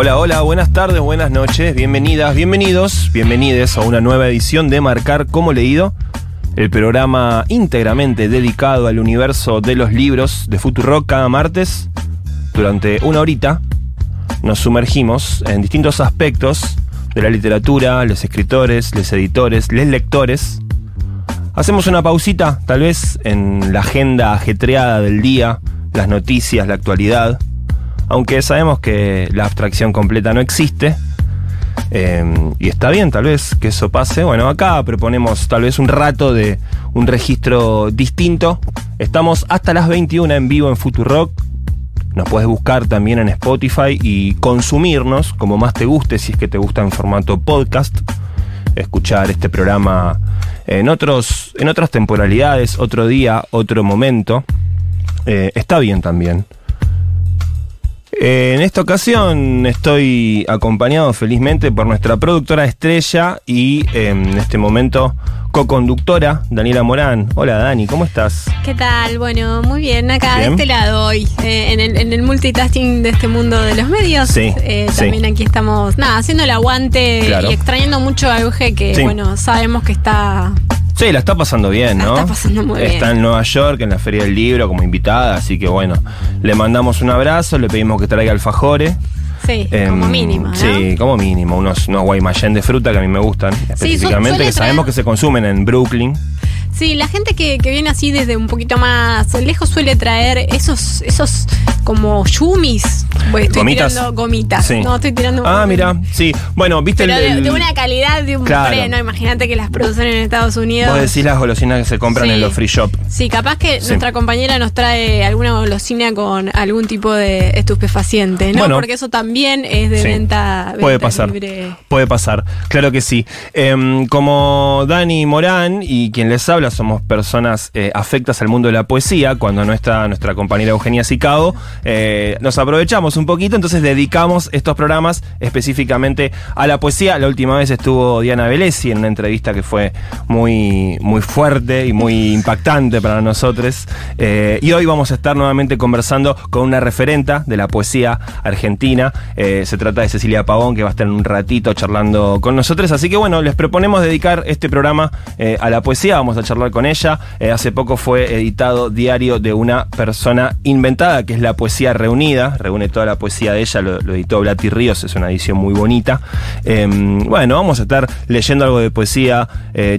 Hola, hola, buenas tardes, buenas noches, bienvenidas, bienvenidos, bienvenides a una nueva edición de Marcar como leído, el programa íntegramente dedicado al universo de los libros de Futurock cada martes. Durante una horita nos sumergimos en distintos aspectos de la literatura, los escritores, los editores, los lectores. Hacemos una pausita, tal vez, en la agenda ajetreada del día, las noticias, la actualidad aunque sabemos que la abstracción completa no existe. eh, y está bien, tal vez, que eso pase. Bueno, acá proponemos tal vez un rato de un registro distinto. Estamos hasta las 21 en vivo en Futurock. Nos puedes buscar también en Spotify y consumirnos como más te guste, si es que te gusta en formato podcast. Escuchar este programa en, otros, en otras temporalidades, otro día, otro momento. Eh, está bien también. Eh, en esta ocasión estoy acompañado felizmente por nuestra productora estrella y eh, en este momento co-conductora Daniela Morán. Hola Dani, ¿cómo estás? ¿Qué tal? Bueno, muy bien, acá Bien. de este lado hoy, eh, en, el, en el multitasking de este mundo de los medios. Sí, Eh, sí. También aquí estamos, nada, haciendo el aguante Claro. y extrañando mucho a Euge, que Sí. bueno, sabemos que está. Sí, la está pasando bien, La ¿no? está pasando muy bien. Está en Nueva York, en la Feria del Libro, como invitada, así que bueno, le mandamos un abrazo, le pedimos que traiga alfajores. Sí, Em, como mínimo, ¿no? Sí, como mínimo. Unos, unos guaymallén de fruta que a mí me gustan, específicamente, que sabemos que se consumen en Brooklyn. Sí, la gente que, que viene así desde un poquito más lejos suele traer esos, esos como yumis. Bueno, estoy ¿Gomitas? tirando gomitas. Sí. No, estoy tirando Ah, mira, sí. Bueno, viste Pero el- de, el- de una calidad de un Claro. pre, ¿no? Imagínate que las producen en Estados Unidos. Vos decís las golosinas que se compran Sí. en los free shop. Sí, capaz que Sí. nuestra compañera nos trae alguna golosina con algún tipo de estupefaciente, ¿no? Bueno. Porque eso también es de Sí. venta, Puede venta pasar. libre. Puede pasar, claro que sí. Em, como Dani Morán y quien les habla somos personas eh, afectas al mundo de la poesía, cuando no está nuestra compañera Eugenia Sicao, eh, nos aprovechamos un poquito, entonces dedicamos estos programas específicamente a la poesía. La última vez estuvo Diana Velesi en una entrevista que fue muy, muy fuerte y muy impactante para nosotros. Eh, y hoy vamos a estar nuevamente conversando con una referenta de la poesía argentina. Eh, se trata de Cecilia Pavón, que va a estar un ratito charlando con nosotros. Así que bueno, les proponemos dedicar este programa eh, a la poesía. Vamos a charlar con ella. Eh, hace poco fue editado Diario de una persona inventada, que es la poesía reunida. Reúne toda la poesía de ella. Lo, lo editó Blati Ríos. Es una edición muy bonita. Eh, bueno, vamos a estar leyendo algo de poesía,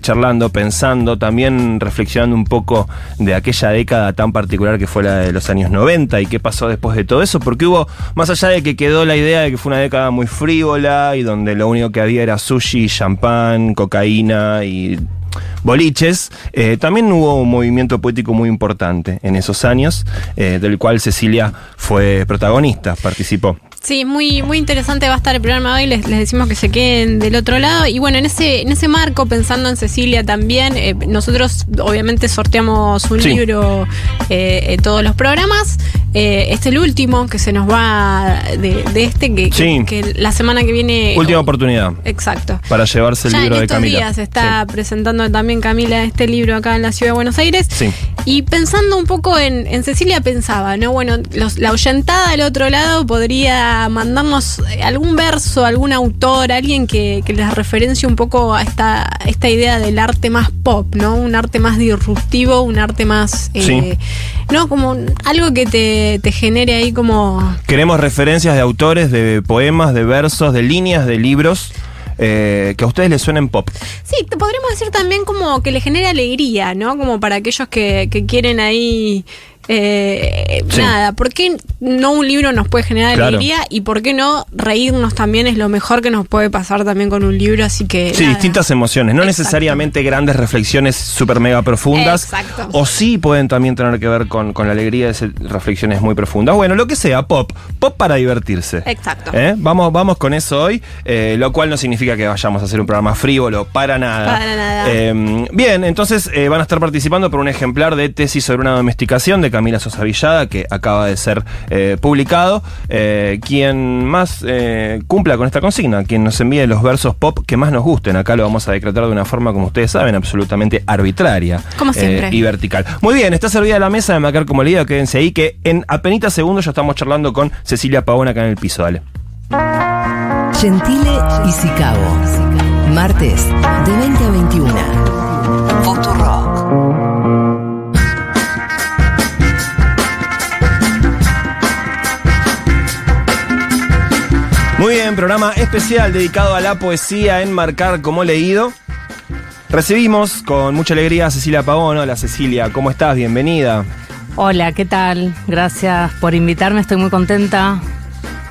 charlando, pensando, también reflexionando un poco de aquella década tan particular que fue la de los años 90 y qué pasó después de todo eso, porque hubo, más allá de que quedó la idea de que fue una década muy frívola y donde lo único que había era sushi, champán, cocaína y boliches, eh, también hubo un movimiento poético muy importante en esos años, eh, del cual Cecilia fue protagonista, participó. Sí, muy, muy interesante va a estar el programa hoy. Les, les decimos que se queden del otro lado. Y bueno, en ese, en ese marco, pensando en Cecilia también, eh, nosotros obviamente sorteamos un Sí. libro eh, en todos los programas. Eh, este es el último que se nos va de, de este, que, Sí. que la semana que viene. Última oportunidad Exacto. para llevarse el Ya libro en de estos Camila. días está Sí. presentando también Camila este libro acá en la ciudad de Buenos Aires. Sí. Y pensando un poco en, en Cecilia pensaba, ¿no? Bueno, los- la oyentada del otro lado podría mandarnos algún verso, algún autor, alguien que, que les referencie un poco a esta, esta idea del arte más pop, ¿no? Un arte más disruptivo, un arte más... eh, Sí. ¿No? Como algo que te, te genere ahí como... Queremos referencias de autores, de poemas, de versos, de líneas, de libros eh, que a ustedes les suenen pop. Sí, te podríamos decir también como que le genere alegría, ¿no? Como para aquellos que, que quieren ahí. Eh, Sí. Nada, ¿por qué no un libro nos puede generar Claro. alegría? Y por qué no reírnos también es lo mejor que nos puede pasar también con un libro, así que. Sí, nada. distintas emociones, no Exacto. necesariamente grandes reflexiones super mega profundas. Exacto. O sí pueden también tener que ver con, con la alegría de ser reflexiones muy profundas. Bueno, lo que sea, pop. Pop para divertirse. Exacto. ¿Eh? Vamos, vamos con eso hoy, eh, lo cual no significa que vayamos a hacer un programa frívolo, para nada. Para nada. Eh, bien, entonces van a estar participando por un ejemplar de Tesis sobre una domesticación de Camila Sosa Villada, que acaba de ser eh, publicado. Eh, quien más eh, cumpla con esta consigna, quien nos envíe los versos pop que más nos gusten. Acá lo vamos a decretar de una forma, como ustedes saben, absolutamente arbitraria. Como siempre. eh, y vertical. Muy bien, está servida la mesa de Macar como leído, quédense ahí, que en apenas segundos ya estamos charlando con Cecilia Pavón acá en el piso, dale. Gentile y Sicabo. Martes, de 20 a 21. Futurock. Programa especial dedicado a la poesía en Marcar como leído. Recibimos con mucha alegría a Cecilia Pavón. Hola Cecilia, ¿cómo estás? Bienvenida. Hola, ¿qué tal? Gracias por invitarme, estoy muy contenta.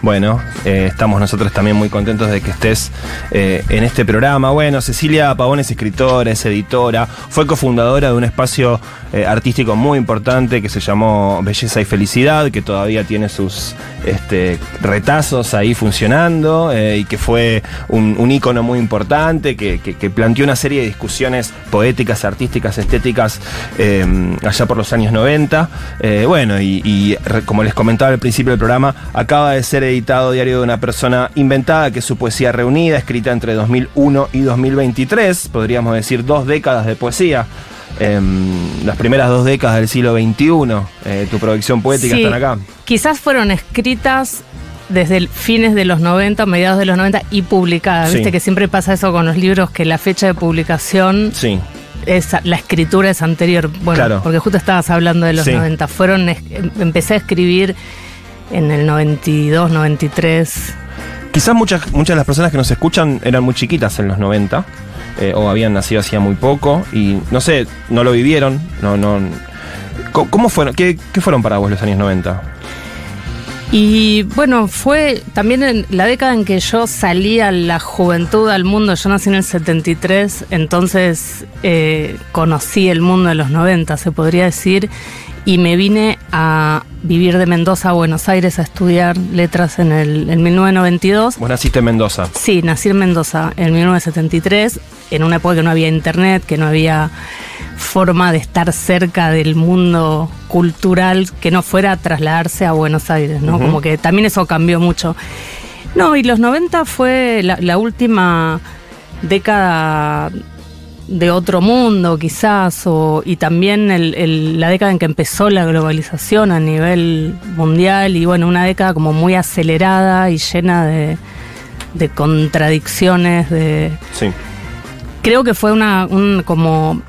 Bueno, eh, estamos nosotros también muy contentos de que estés eh, en este programa. Bueno, Cecilia Pavón es escritora, es editora, fue cofundadora de un espacio eh, artístico muy importante que se llamó Belleza y Felicidad, que todavía tiene sus este, retazos ahí funcionando eh, y que fue un, ícono muy importante, que, planteó una serie de discusiones poéticas, artísticas, estéticas eh, allá por los años 90. Eh, bueno, y, y como les comentaba al principio del programa, acaba de ser editado Diario de una persona inventada, que es su poesía reunida, escrita entre 2001 y 2023, podríamos decir dos décadas de poesía. Em, las primeras dos décadas del siglo XXI, eh, tu producción poética Sí, están acá. Quizás fueron escritas desde el fines de los 90, mediados de los 90 y publicadas. Sí. Viste que siempre pasa eso con los libros, que la fecha de publicación, Sí, es, la escritura es anterior. Bueno, Claro. porque justo estabas hablando de los Sí. 90. Fueron, em- empecé a escribir en el 92, 93. Quizás muchas, muchas de las personas que nos escuchan eran muy chiquitas en los 90 eh, o habían nacido hacía muy poco y no sé, no lo vivieron. No, no. ¿Cómo, fueron? ¿Qué, qué fueron para vos los años 90? Y bueno, fue también en la década en que yo salí a la juventud, al mundo. Yo nací en el 73, entonces eh, conocí el mundo de los 90, se podría decir, y me vine a vivir de Mendoza a Buenos Aires a estudiar letras en el en 1992. Vos naciste en Mendoza. Sí, nací en Mendoza en 1973, en una época que no había internet, que no había forma de estar cerca del mundo cultural que no fuera a trasladarse a Buenos Aires, ¿no? Como que también eso cambió mucho. No, y los 90 fue la, la última década de otro mundo, quizás, o, y también el- el- la década en que empezó la globalización a nivel mundial, y bueno, una década como muy acelerada y llena de, de contradicciones, de, Sí. creo que fue una un, como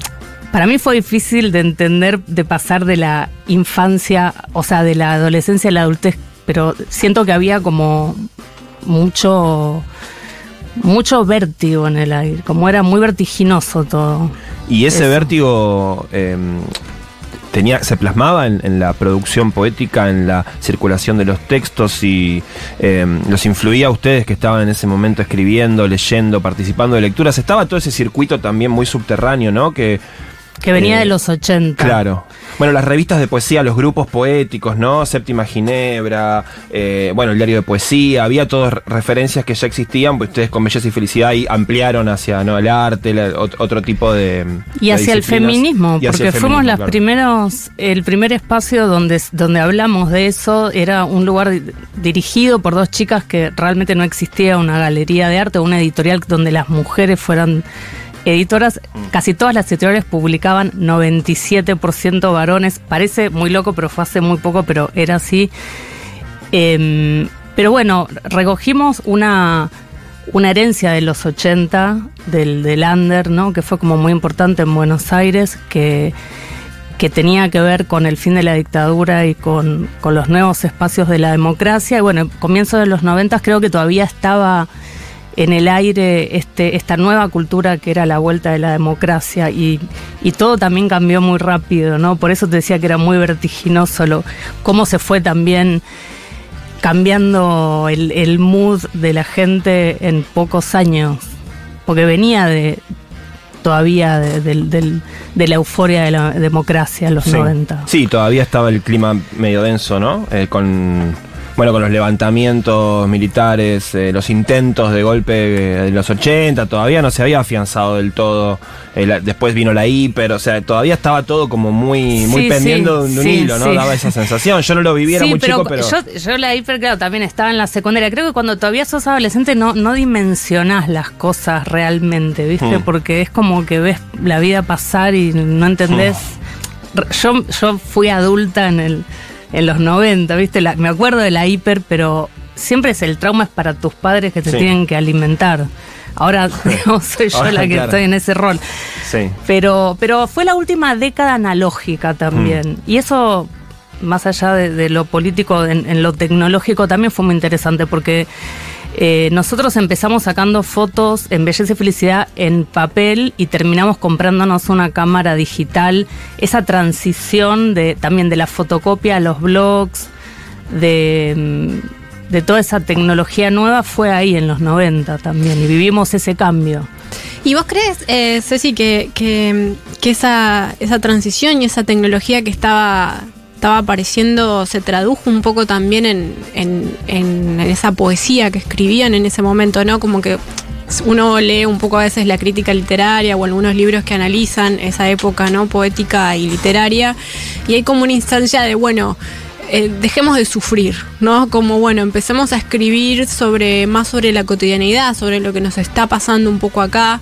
para mí fue difícil de entender de pasar de la infancia o sea de la adolescencia a la adultez pero siento que había como mucho mucho vértigo en el aire como era muy vertiginoso todo Y ese Eso. vértigo eh, tenía, se plasmaba en, en la producción poética, en la circulación de los textos y eh, los influía a ustedes que estaban en ese momento escribiendo, leyendo, participando de lecturas. Estaba todo ese circuito también muy subterráneo, ¿no? Que Que venía Eh, de los 80. Claro. Bueno, las revistas de poesía, los grupos poéticos, ¿no? Séptima Ginebra, eh, bueno, el diario de poesía, había todas re- referencias que ya existían, pues ustedes con Belleza y Felicidad ahí ampliaron hacia ¿no? el arte, la- ot- otro tipo de. Y hacia el feminismo, hacia porque el fuimos las claro. primeros, el primer espacio donde, donde hablamos de eso era un lugar di- dirigido por dos chicas que realmente no existía una galería de arte o una editorial donde las mujeres fueran editoras. Casi todas las editoriales publicaban 97% varones. Parece muy loco, pero fue hace muy poco, pero era así. Em, pero bueno, recogimos una, una herencia de los 80 del, del Under, ¿no? que fue como muy importante en Buenos Aires, que, que tenía que ver con el fin de la dictadura y con, con los nuevos espacios de la democracia. Y bueno, comienzo de los 90 creo que todavía estaba en el aire este, esta nueva cultura que era la vuelta de la democracia y, y todo también cambió muy rápido, ¿no? Por eso te decía que era muy vertiginoso lo, cómo se fue también cambiando el, el mood de la gente en pocos años, porque venía de todavía de la euforia de la democracia en los Sí. 90. Sí, todavía estaba el clima medio denso, ¿no? Eh, con. Bueno, con los levantamientos militares, eh, los intentos de golpe eh, de los 80, todavía no se había afianzado del todo. Eh, la- después vino la hiper, o sea, todavía estaba todo como muy, muy Sí, pendiendo sí, de un sí, hilo, ¿no? Daba esa sensación. Yo no lo viviera muy chico, pero. Yo, yo la hiper, claro, también estaba en la secundaria. Creo que cuando todavía sos adolescente no, no dimensionás las cosas realmente, ¿viste? Mm. Porque es como que ves la vida pasar y no entendés. Mm. Re- Yo, yo fui adulta en el en los 90, ¿viste? La- me acuerdo de la hiper, pero siempre es el trauma es para tus padres que te Sí. tienen que alimentar. Ahora digamos, soy yo Ahora, la que claro. estoy en ese rol. Sí. Pero, pero fue la última década analógica también. Mm. Y eso, más allá de, de lo político, en, en lo tecnológico también fue muy interesante porque eh, nosotros empezamos sacando fotos en Belleza y Felicidad en papel y terminamos comprándonos una cámara digital. Esa transición también de la fotocopia a los blogs, de, mm, de toda esa tecnología nueva fue ahí en los 90 también y vivimos ese cambio. ¿Y vos crees, eh, Ceci, que, esa transición y esa tecnología que estaba, estaba apareciendo se tradujo un poco también en, en, en esa poesía que escribían en ese momento, ¿no? Como que uno lee un poco a veces la crítica literaria o algunos libros que analizan esa época, ¿no? Poética y literaria, y hay como una instancia de, bueno, eh, dejemos de sufrir, ¿no? Como bueno, empecemos a escribir sobre más sobre la cotidianidad, sobre lo que nos está pasando un poco acá,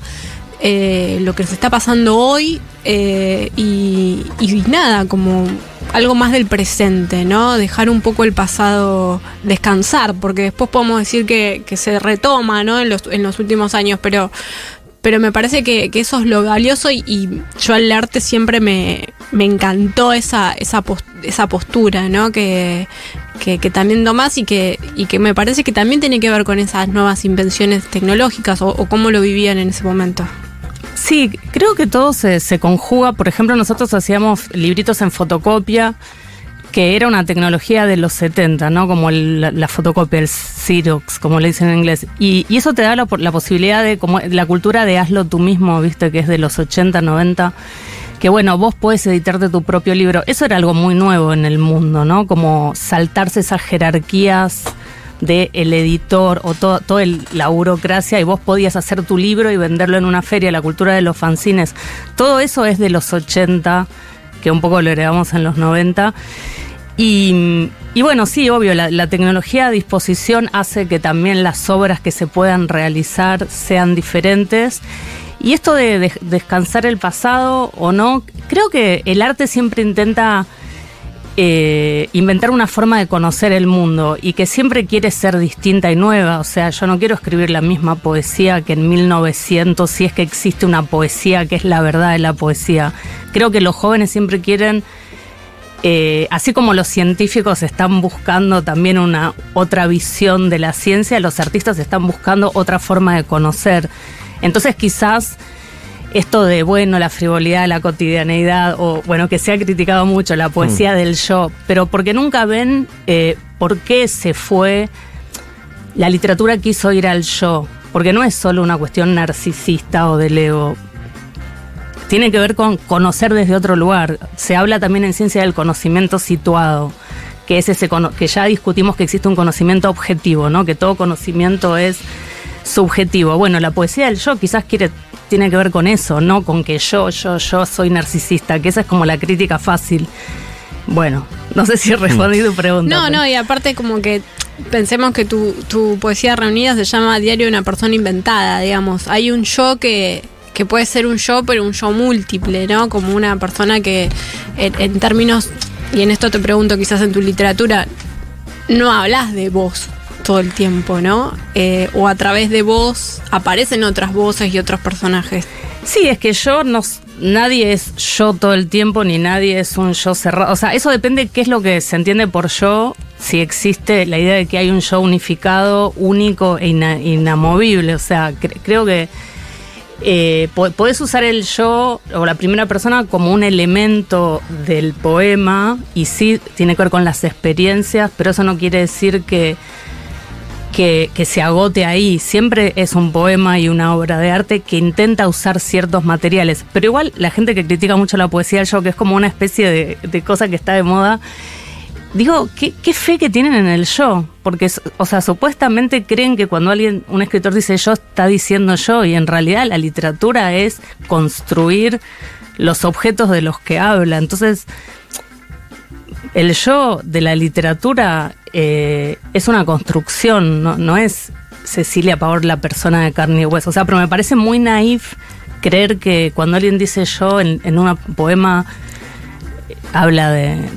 eh, lo que nos está pasando hoy eh, y, y nada, como algo más del presente, ¿no? Dejar un poco el pasado descansar, porque después podemos decir que, se retoma, ¿no? En los, en los últimos años, pero me parece que, eso es lo valioso y, yo al arte siempre me, encantó esa, esa, esa postura, ¿no? Que, que, que también tomás y que, y que me parece que también tiene que ver con esas nuevas invenciones tecnológicas o, o cómo lo vivían en ese momento. Sí, creo que todo se, se conjuga. Por ejemplo, nosotros hacíamos libritos en fotocopia, que era una tecnología de los 70, ¿no? Como el- la, la fotocopia, el Xerox, como le dicen en inglés. Y, y eso te da la, la posibilidad de, como la cultura de hazlo tú mismo, ¿viste? Que es de los 80, 90. Que bueno, vos podés editarte tu propio libro. Eso era algo muy nuevo en el mundo, ¿no? Como saltarse esas jerarquías de el editor o todo, todo la burocracia y vos podías hacer tu libro y venderlo en una feria, la cultura de los fanzines. Todo eso es de los 80, que un poco lo heredamos en los 90. Y, y bueno, sí, obvio, la, tecnología a disposición hace que también las obras que se puedan realizar sean diferentes. Y esto de, de- descansar el pasado o no, creo que el arte siempre intenta eh, inventar una forma de conocer el mundo y que siempre quiere ser distinta y nueva. O sea, yo no quiero escribir la misma poesía que en 1900, si es que existe una poesía que es la verdad de la poesía. Creo que los jóvenes siempre quieren, eh, así como los científicos están buscando también una otra visión de la ciencia, los artistas están buscando otra forma de conocer. Entonces quizás esto de, bueno, la frivolidad, la cotidianeidad, o bueno, que se ha criticado mucho la poesía del yo, pero porque nunca ven eh, por qué se fue, la literatura quiso ir al yo, porque no es solo una cuestión narcisista o del ego. tiene que ver con conocer desde otro lugar. Se habla también en ciencia del conocimiento situado, que es ese que ya discutimos que existe un conocimiento objetivo, ¿no? Que todo conocimiento es subjetivo. Bueno, la poesía del yo quizás quiere tiene que ver con eso, no con que yo, yo, yo soy narcisista, que esa es como la crítica fácil. Bueno, no sé si he respondido tu pregunta. No, no, y aparte como que pensemos que tu, tu poesía reunida se llama Diario de una persona inventada, digamos. Hay un yo que, que puede ser un yo, pero un yo múltiple, ¿no? Como una persona que en, términos, y en esto te pregunto quizás en tu literatura, no hablas de vos todo el tiempo, ¿no? Eh, o a través de vos aparecen otras voces y otros personajes. Sí, es que yo no, nadie es yo todo el tiempo, ni nadie es un yo cerrado. O sea, eso depende de qué es lo que se entiende por yo, si existe la idea de que hay un yo unificado, único e inamovible. O sea, creo que eh, podés usar el yo o la primera persona como un elemento del poema y sí tiene que ver con las experiencias, pero eso no quiere decir que que, se agote ahí. Siempre es un poema y una obra de arte que intenta usar ciertos materiales. Pero igual la gente que critica mucho la poesía yo, que es como una especie de, cosa que está de moda, digo, ¿qué, fe que tienen en el yo, porque, o sea, supuestamente creen que cuando alguien, un escritor dice yo, está diciendo yo, y en realidad la literatura es construir los objetos de los que habla. Entonces, el yo de la literatura eh, es una construcción, no, es Cecilia Pavor la persona de carne y hueso. O sea, pero me parece muy naif creer que cuando alguien dice yo en, un poema habla de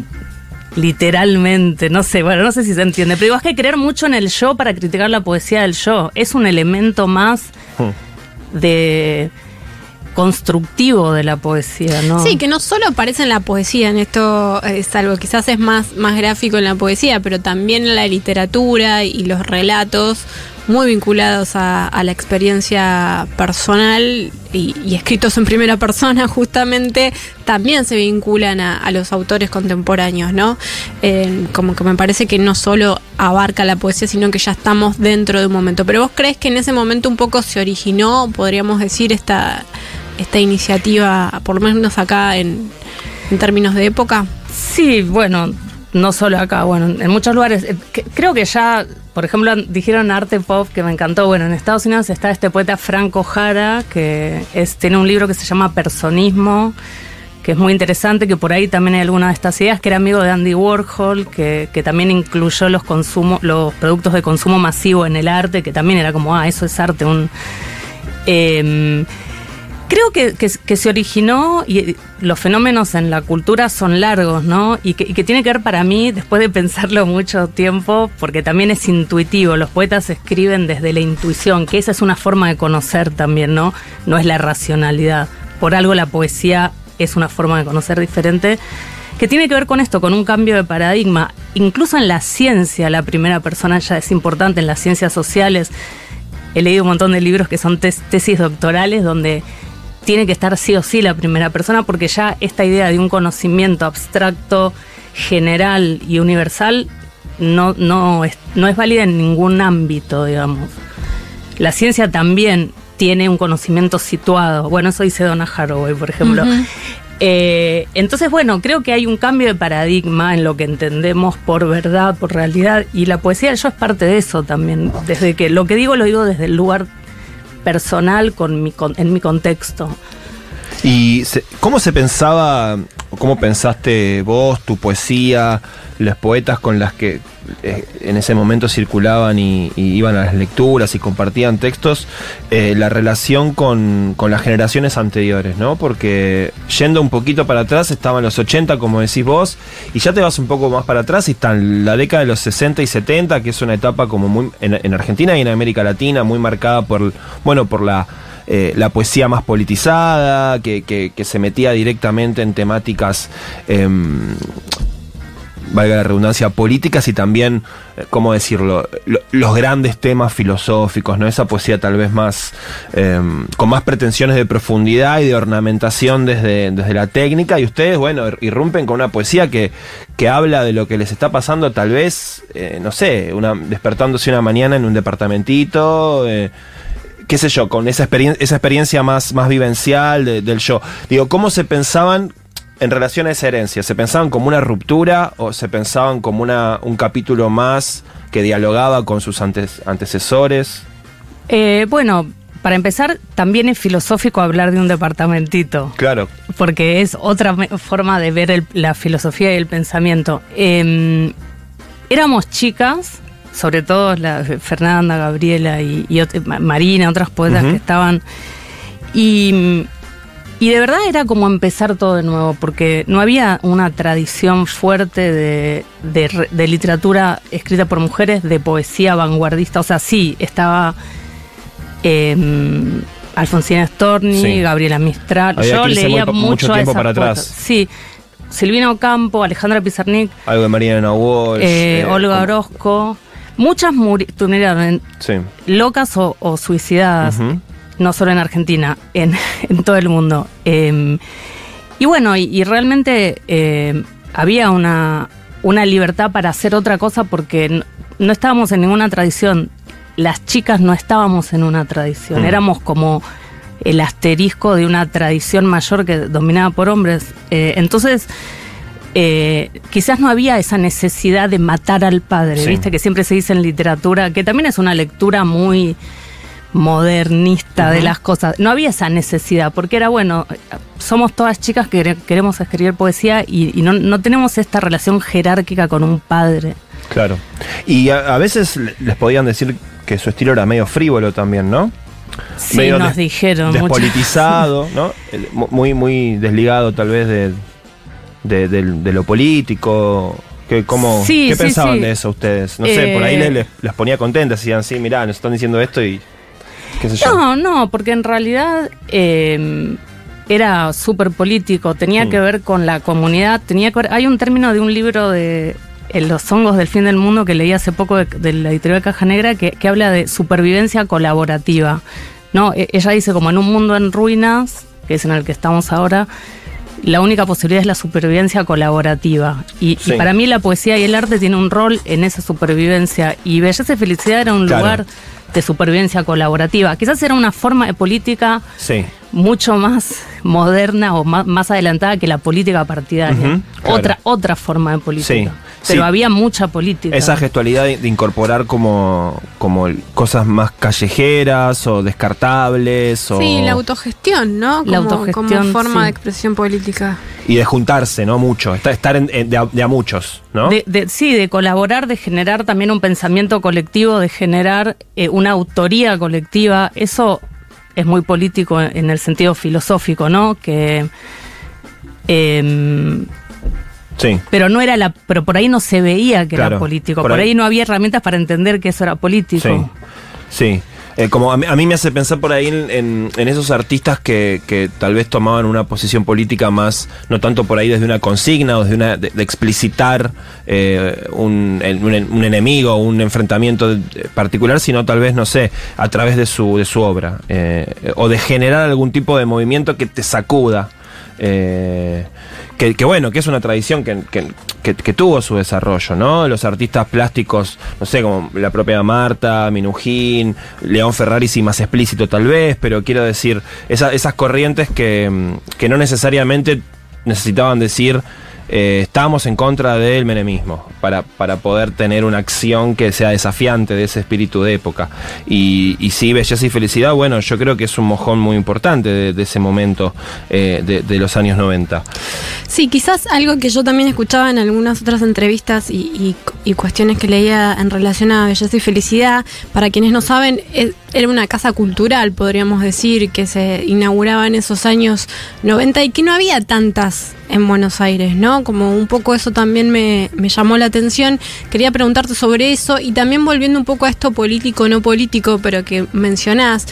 literalmente, no sé, bueno, no sé si se entiende, pero digo, es que creer mucho en el yo para criticar la poesía del yo. Es un elemento más hmm. de constructivo de la poesía, ¿no? Sí, que no solo aparece en la poesía, en esto es algo quizás es más, más gráfico en la poesía, pero también en la literatura y los relatos muy vinculados a, la experiencia personal y, escritos en primera persona justamente también se vinculan a, los autores contemporáneos, ¿no? Eh, como que me parece que no solo abarca la poesía, sino que ya estamos dentro de un momento. Pero vos crees que en ese momento un poco se originó, podríamos decir, esta esta iniciativa, por lo menos acá en, términos de época? Sí, bueno, no solo acá, bueno, en muchos lugares. Eh, creo que ya, por ejemplo, dijeron arte pop que me encantó. Bueno, en Estados Unidos está este poeta Franco Jara, que tiene un libro que se llama Personismo, que es muy interesante, que por ahí también hay algunas de estas ideas, que era amigo de Andy Warhol, que, también incluyó los, consumo, los productos de consumo masivo en el arte, que también era como, ah, eso es arte, un... Em, Creo que, se originó y los fenómenos en la cultura son largos, ¿no? Y que, tiene que ver para mí, después de pensarlo mucho tiempo, porque también es intuitivo. Los poetas escriben desde la intuición, que esa es una forma de conocer también, ¿no? No es la racionalidad. Por algo la poesía es una forma de conocer diferente que tiene que ver con esto, con un cambio de paradigma. Incluso en la ciencia, la primera persona ya es importante, en las ciencias sociales. He leído un montón de libros que son tesis doctorales donde tiene que estar sí o sí la primera persona porque ya esta idea de un conocimiento abstracto, general y universal no, no, es, no es válida en ningún ámbito, digamos. La ciencia también tiene un conocimiento situado. Bueno, eso dice Donna Haraway, por ejemplo. Eh, entonces, bueno, creo que hay un cambio de paradigma en lo que entendemos por verdad, por realidad, y la poesía yo es parte de eso también. Desde que lo que digo lo digo desde el lugar personal con mi, en mi contexto. ¿Y cómo se pensaba, cómo pensaste vos, tu poesía, los poetas con las que eh, en ese momento circulaban y, iban a las lecturas y compartían textos, eh, la relación con, las generaciones anteriores, ¿no? Porque yendo un poquito para atrás estaban los 80, como decís vos, y ya te vas un poco más para atrás y están la década de los 60 y 70, que es una etapa como muy en, Argentina y en América Latina muy marcada por, bueno, por la eh, la poesía más politizada, que, que, se metía directamente en temáticas em, valga la redundancia, políticas y también, eh, ¿cómo decirlo?, los grandes temas filosóficos, ¿no? Esa poesía tal vez más, em, con más pretensiones de profundidad y de ornamentación desde, desde la técnica, y ustedes, bueno, irrumpen con una poesía que, que habla de lo que les está pasando tal vez, eh, no sé, una, despertándose una mañana en un departamentito, eh, qué sé yo, con esa, experien- esa experiencia más, más vivencial de- del yo. Digo, ¿cómo se pensaban en relación a esa herencia? ¿Se pensaban como una ruptura o se pensaban como una, un capítulo más que dialogaba con sus antes- antecesores? Eh, bueno, para empezar, también es filosófico hablar de un departamentito. Claro, porque es otra forma de ver el- la filosofía y el pensamiento. Eh, éramos chicas, sobre todo la Fernanda, Gabriela y, y ot- Ma- Marina, otras poetas que estaban. Y, y de verdad era como empezar todo de nuevo, porque no había una tradición fuerte de, de literatura escrita por mujeres, de poesía vanguardista. O sea, sí, estaba eh, Alfonsina Storni, Sí. Gabriela Mistral. Había Yo leía muy mucho, mucho a tiempo esas para atrás. poetas. Sí. Silvina Ocampo, Alejandra Pizarnik, algo de Mariana Walsh. eh, eh, Olga Orozco. Muchas muri- murieron Sí. locas o, o suicidadas, no solo en Argentina, en, en todo el mundo. Eh, y bueno, y, y realmente eh, había una, una libertad para hacer otra cosa porque no, no estábamos en ninguna tradición. Las chicas no estábamos en una tradición, Mm. éramos como el asterisco de una tradición mayor que dominada por hombres. Eh, entonces, eh, quizás no había esa necesidad de matar al padre, Sí. viste que siempre se dice en literatura, que también es una lectura muy modernista de las cosas. No había esa necesidad, porque era bueno, somos todas chicas que quere- queremos escribir poesía y, y no, no tenemos esta relación jerárquica con un padre. Claro. Y a, a veces le- les podían decir que su estilo era medio frívolo también, ¿no? Sí, Medio nos dijeron. muchas- Despolitizado, ¿no? Muy, muy desligado tal vez de, de, de lo político. ¿Qué, cómo, Sí, ¿qué sí, pensaban sí. de eso ustedes? No sé, por ahí Eh, les, les- les ponía contentas, decían, sí, mirá, nos están diciendo esto y qué sé yo. No, no, porque en realidad eh, era súper político, tenía Mm. que ver con la comunidad, tenía que ver, hay un término de un libro de eh, Los hongos del fin del mundo que leí hace poco de, de la editorial Caja Negra que, que habla de supervivencia colaborativa. No, E- ella dice como en un mundo en ruinas, que es en el que estamos ahora, la única posibilidad es la supervivencia colaborativa. Y, y para mí la poesía y el arte tienen un rol en esa supervivencia. Y Belleza y Felicidad era un Claro. lugar de supervivencia colaborativa. Quizás era una forma de política Sí. mucho más moderna o más, más adelantada que la política partidaria. Claro. Otra otra forma de política. Sí, Pero sí. había mucha política. Esa gestualidad de, de incorporar como, como cosas más callejeras o descartables o, Sí, la autogestión, ¿no? Como, La autogestión, como forma sí. de expresión política. y de juntarse, ¿no? Mucho, estar, estar en- en- de, a, de a muchos, ¿no? De- de- sí, de colaborar, de generar también un pensamiento colectivo, de generar eh, una autoría colectiva. Eso es muy político en, en el sentido filosófico, ¿no? Que. em, sí. pero no era la. Pero por ahí no se veía que Claro, era político. por Por, ahí- ahí no había herramientas para entender que eso era político. Sí, sí. Eh, como a mí, a mí me hace pensar por ahí en, en- en esos artistas que, que tal vez tomaban una posición política más, no tanto por ahí desde una consigna o desde una de, de explicitar eh, un, un un enemigo, un enfrentamiento particular, sino tal vez, no sé, a través de su, de su obra. eh, o de generar algún tipo de movimiento que te sacuda. Eh, que, bueno, que es una tradición que, que- tuvo su desarrollo, ¿no? Los artistas plásticos, no sé, como la propia Marta, Minujín, León Ferrari, sí más explícito tal vez, pero quiero decir, esa- esas corrientes que, que no necesariamente necesitaban decir eh, estamos en contra del menemismo para, para poder tener una acción que sea desafiante de ese espíritu de época. Y, y sí, belleza y felicidad, bueno, yo creo que es un mojón muy importante de, ese momento eh, de, los años 90. Sí, quizás algo que yo también escuchaba en algunas otras entrevistas y, y- cuestiones que leía en relación a Belleza y Felicidad, para quienes no saben, era una casa cultural, podríamos decir, que se inauguraba en esos años 90 y que no había tantas en Buenos Aires, ¿no? Como un poco eso también me, me llamó la atención. Quería preguntarte sobre eso y también volviendo un poco a esto político, no político, pero que mencionás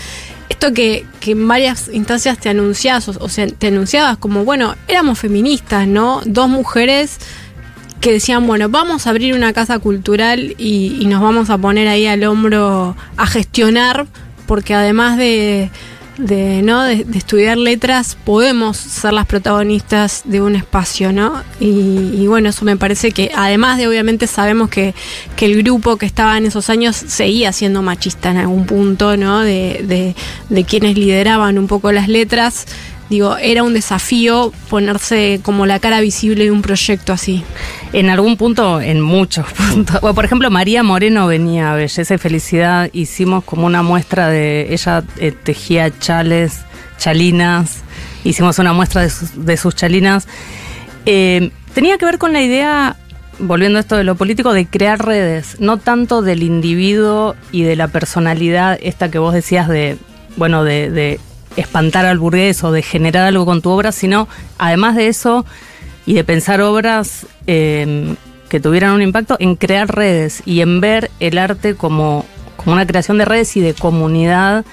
esto que, que en varias instancias te anunciás, o, o sea, te anunciabas como, bueno, éramos feministas, ¿no? Dos mujeres que decían, bueno, vamos a abrir una casa cultural y, y nos vamos a poner ahí al hombro a gestionar, porque además de, ¿no? De, de estudiar letras podemos ser las protagonistas de un espacio, ¿no? Y, y bueno, eso me parece que además de obviamente sabemos que, que el grupo que estaba en esos años seguía siendo machista en algún punto, ¿no? De, de, de quienes lideraban un poco las letras. Digo, era un desafío ponerse como la cara visible de un proyecto así. En algún punto, en muchos puntos. Bueno, por ejemplo, María Moreno venía a Belleza y Felicidad. Hicimos como una muestra de. Ella eh, tejía chales, chalinas. Hicimos una muestra de sus, de sus chalinas. Eh, tenía que ver con la idea, volviendo a esto de lo político, de crear redes. No tanto del individuo y de la personalidad, esta que vos decías de. Bueno, de, de espantar al burgués o de generar algo con tu obra, sino además de eso y de pensar obras eh, que tuvieran un impacto en crear redes y en ver el arte como, como una creación de redes y de comunidad.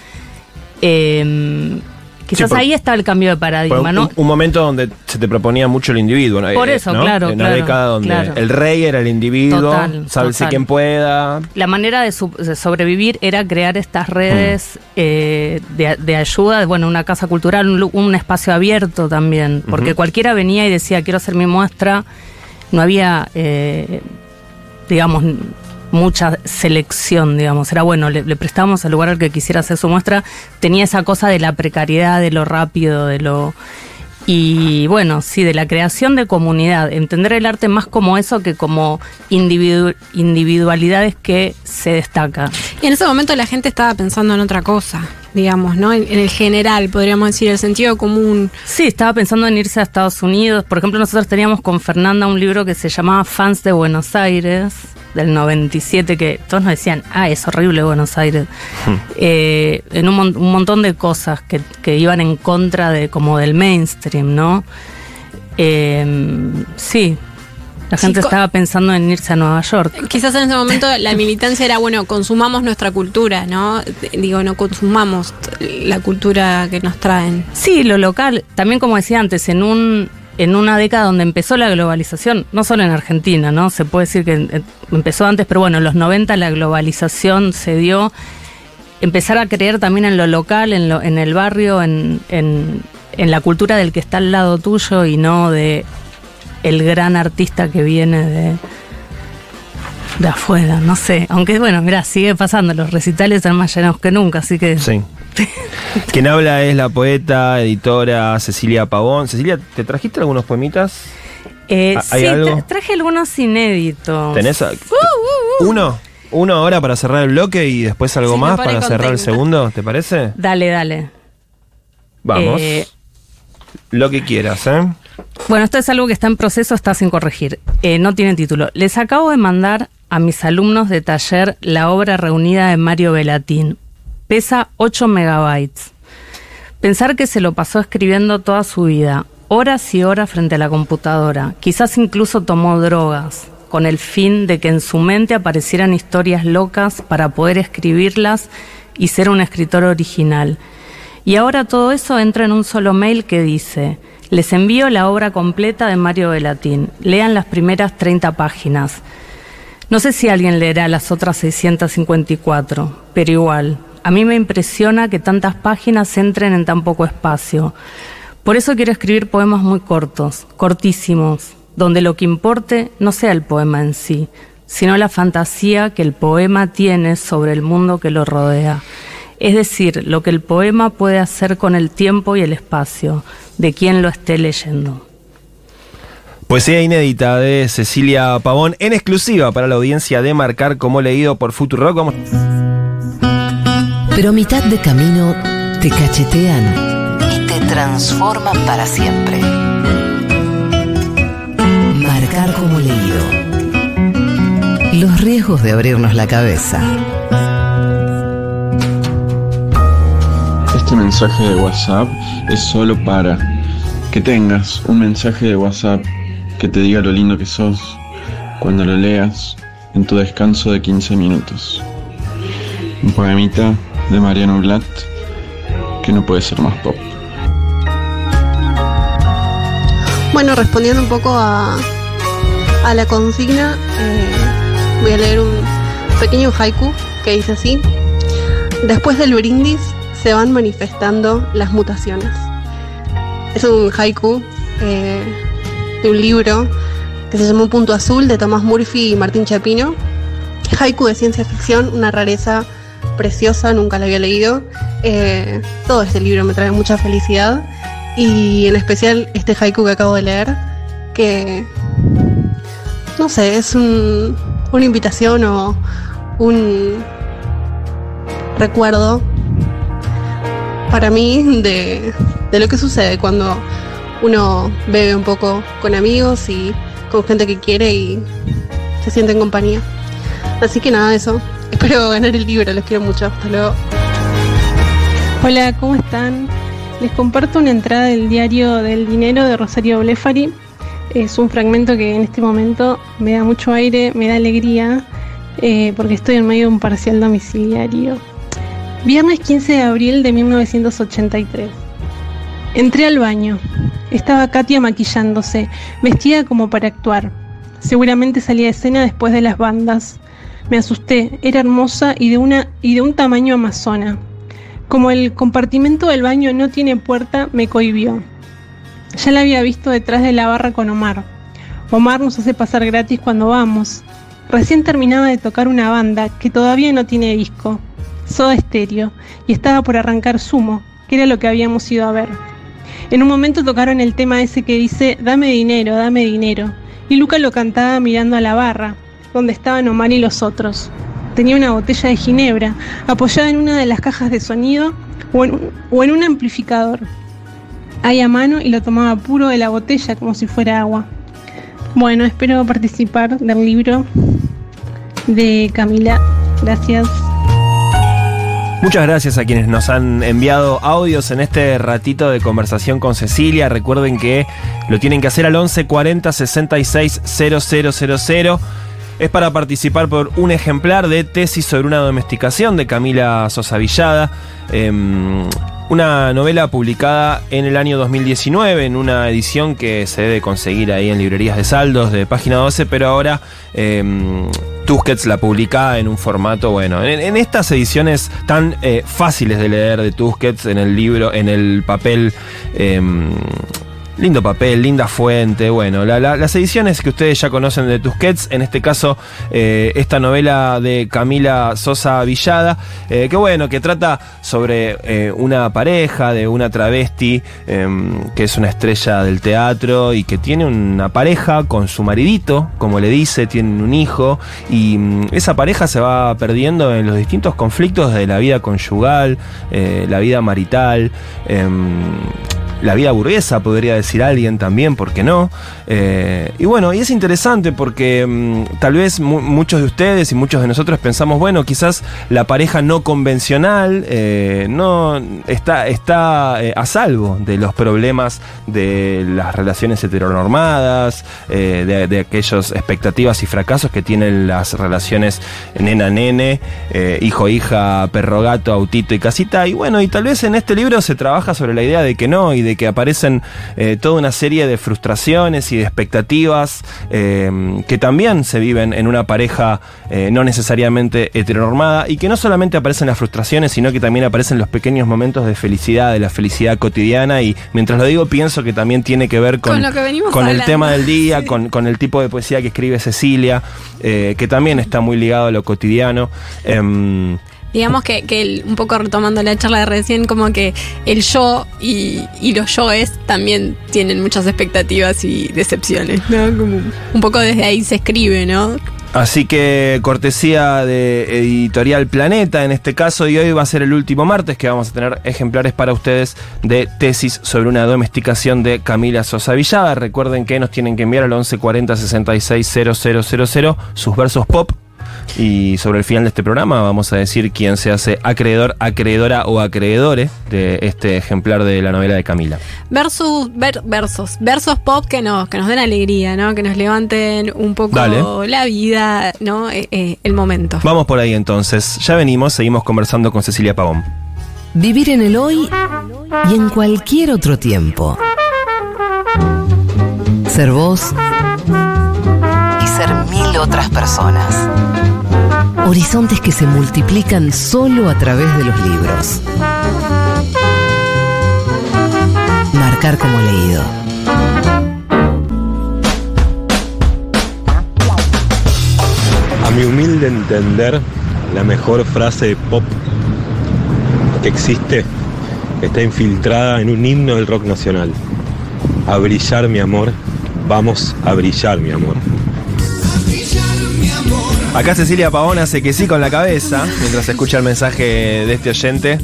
Eh, quizás ahí está el cambio de paradigma, un, ¿no? un momento donde se te proponía mucho el individuo. ¿no? Por Eh, eso, ¿no? claro, En una claro, década donde claro. el rey era el individuo, Total, total. quien pueda. La manera de, sobrevivir era crear estas Mm. redes eh, de, de ayuda, bueno, una casa cultural, un, espacio abierto también, porque cualquiera venía y decía, quiero hacer mi muestra, no había, eh, digamos, mucha selección, digamos, era bueno, le, le prestábamos al lugar al que quisiera hacer su muestra, tenía esa cosa de la precariedad, de lo rápido, de lo... Y bueno, sí, de la creación de comunidad, entender el arte más como eso que como individu- individualidades que se destacan. Y en ese momento la gente estaba pensando en otra cosa, digamos, ¿no? En, en el general, podríamos decir, el sentido común. Sí, estaba pensando en irse a Estados Unidos. Por ejemplo, nosotros teníamos con Fernanda un libro que se llamaba Fans de Buenos Aires, del 97, que todos nos decían, ah, es horrible Buenos Aires. Eh, en un, mon- un montón de cosas que, que iban en contra de como del mainstream, ¿no? Eh, sí, la gente estaba pensando en irse a Nueva York. Quizás en ese momento la militancia era, bueno, consumamos nuestra cultura, ¿no? Digo, no consumamos la cultura que nos traen. Sí, lo local, también como decía antes, en un en una década donde empezó la globalización, no solo en Argentina, ¿no? Se puede decir que eh, empezó antes, pero bueno, en los 90 la globalización se dio. Empezar a creer también en lo local, en, lo, en el barrio, en, en, la cultura del que está al lado tuyo y no de el gran artista que viene de, de afuera, no sé. Aunque bueno, mira, sigue pasando, los recitales están más llenos que nunca, así que Sí. Quien habla es la poeta, editora Cecilia Pavón. Cecilia, ¿te trajiste algunos poemitas? Eh, ¿Hay sí, algo? tra- traje algunos inéditos. ¿Tenés a- Uh, uno? Uno ahora para cerrar el bloque y después algo Sí, más para cerrar el segundo, ¿te parece? Dale, dale. Vamos. Eh, Lo que quieras, ¿eh? bueno, esto es algo que está en proceso, está sin corregir. Eh, no tiene título. Les acabo de mandar a mis alumnos de taller la obra reunida de Mario Velatín. Pesa 8 megabytes. Pensar que se lo pasó escribiendo toda su vida, horas y horas frente a la computadora. Quizás incluso tomó drogas, con el fin de que en su mente aparecieran historias locas para poder escribirlas y ser un escritor original. Y ahora todo eso entra en un solo mail que dice, les envío la obra completa de Mario Velatín, lean las primeras 30 páginas. No sé si alguien leerá las otras 654, pero igual, a mí me impresiona que tantas páginas entren en tan poco espacio. Por eso quiero escribir poemas muy cortos, cortísimos, donde lo que importe no sea el poema en sí, sino la fantasía que el poema tiene sobre el mundo que lo rodea. Es decir, lo que el poema puede hacer con el tiempo y el espacio de quien lo esté leyendo. Poesía inédita de Cecilia Pavón en exclusiva para la audiencia de Marcar como leído por Futurock. Vamos. Pero a mitad de camino te cachetean y te transforman para siempre. Marcar como leído. Los riesgos de abrirnos la cabeza. Este mensaje de WhatsApp es solo para que tengas un mensaje de WhatsApp que te diga lo lindo que sos cuando lo leas en tu descanso de 15 minutos. Un poemita de Mariano Blatt que no puede ser más pop. Bueno, respondiendo un poco a, a la consigna, eh, voy a leer un pequeño haiku que dice así. Después del brindis se van manifestando las mutaciones. Es un haiku eh, de un libro que se llamó Punto Azul de Tomás Murphy y Martín Chapino. Haiku de ciencia ficción, una rareza preciosa, nunca la había leído. Eh, todo este libro me trae mucha felicidad y en especial este haiku que acabo de leer, que no sé, es un, una invitación o un recuerdo para mí de, de lo que sucede cuando uno bebe un poco con amigos y con gente que quiere y se siente en compañía. Así que nada, eso. Espero ganar el libro, los quiero mucho. Hasta luego. Hola, ¿cómo están? Les comparto una entrada del diario del dinero de Rosario Blefari. Es un fragmento que en este momento me da mucho aire, me da alegría, eh, porque estoy en medio de un parcial domiciliario. Viernes 15 de abril de 1983. Entré al baño. Estaba Katia maquillándose, vestida como para actuar. Seguramente salía de escena después de las bandas. Me asusté, era hermosa y de, una, y de un tamaño amazona. Como el compartimento del baño no tiene puerta, me cohibió. Ya la había visto detrás de la barra con Omar. Omar nos hace pasar gratis cuando vamos. Recién terminaba de tocar una banda que todavía no tiene disco, Soda Estéreo, y estaba por arrancar Sumo, que era lo que habíamos ido a ver. En un momento tocaron el tema ese que dice Dame dinero, dame dinero, y Luca lo cantaba mirando a la barra, donde estaban Omar y los otros. Tenía una botella de ginebra apoyada en una de las cajas de sonido o en, un amplificador. Ahí a mano y lo tomaba puro de la botella como si fuera agua. Bueno, espero participar del libro de Camila. Gracias. Muchas gracias a quienes nos han enviado audios en este ratito de conversación con Cecilia. Recuerden que lo tienen que hacer al 11 40 66 000. Es para participar por un ejemplar de Tesis sobre una domesticación de Camila Sosa Villada. Eh, una novela publicada en el año 2019 en una edición que se debe conseguir ahí en librerías de saldos de página 12, pero ahora eh, Tusquets la publica en un formato, bueno, en, estas ediciones tan eh, fáciles de leer de Tusquets, en el libro, en el papel... Eh, Lindo papel, linda fuente, bueno, la, la, las ediciones que ustedes ya conocen de Tusquets, en este caso eh, esta novela de Camila Sosa Villada, eh, que bueno, que trata sobre eh, una pareja de una travesti em, que es una estrella del teatro y que tiene una pareja con su maridito, como le dice, tienen un hijo y mm, esa pareja se va perdiendo en los distintos conflictos de la vida conyugal, la vida marital em, la vida burguesa, podría decir alguien también, ¿por qué no? Eh, y bueno, y es interesante porque mmm, tal vez mu muchos de ustedes y muchos de nosotros pensamos, bueno, quizás la pareja no convencional eh, no está, está eh, a salvo de los problemas de las relaciones heteronormadas, eh, de, de aquellas expectativas y fracasos que tienen las relaciones nena-nene, hijo-hija, perro-gato, autito y casita. Y bueno, y tal vez en este libro se trabaja sobre la idea de que no de que aparecen eh, toda una serie de frustraciones y de expectativas eh, que también se viven en una pareja eh, no necesariamente heteronormada y que no solamente aparecen las frustraciones, sino que también aparecen los pequeños momentos de felicidad, de la felicidad cotidiana y mientras lo digo pienso que también tiene que ver con, Con lo que venimos con el tema del día, Sí. con, con el tipo de poesía que escribe Cecilia, que también está muy ligado a lo cotidiano. Digamos que, que el- un poco retomando la charla de recién, como que el yo y, y los yoes también tienen muchas expectativas y decepciones, un poco desde ahí se escribe, ¿no? Así que cortesía de Editorial Planeta en este caso y hoy va a ser el último martes que vamos a tener ejemplares para ustedes de tesis sobre una domesticación de Camila Sosa Villada. Recuerden que nos tienen que enviar al 1140 66 000 sus versos pop. Y sobre el final de este programa vamos a decir quién se hace acreedor, acreedora o acreedore de este ejemplar de la novela de Camila. Versus, ver- versos, versos pop que nos, que nos den alegría, ¿no? Que nos levanten un poco Dale. la vida, ¿no? Eh, eh, el momento. Vamos por ahí entonces. Ya venimos, seguimos conversando con Cecilia Pavón. Vivir en el hoy y en cualquier otro tiempo. Ser vos otras personas. Horizontes que se multiplican solo a través de los libros. marcar como leído. A mi humilde entender, la mejor frase de pop que existe está infiltrada en un himno del rock nacional. A brillar mi amor, vamos a brillar mi amor. Acá Cecilia Pavón hace que sí con la cabeza mientras escucha el mensaje de este oyente.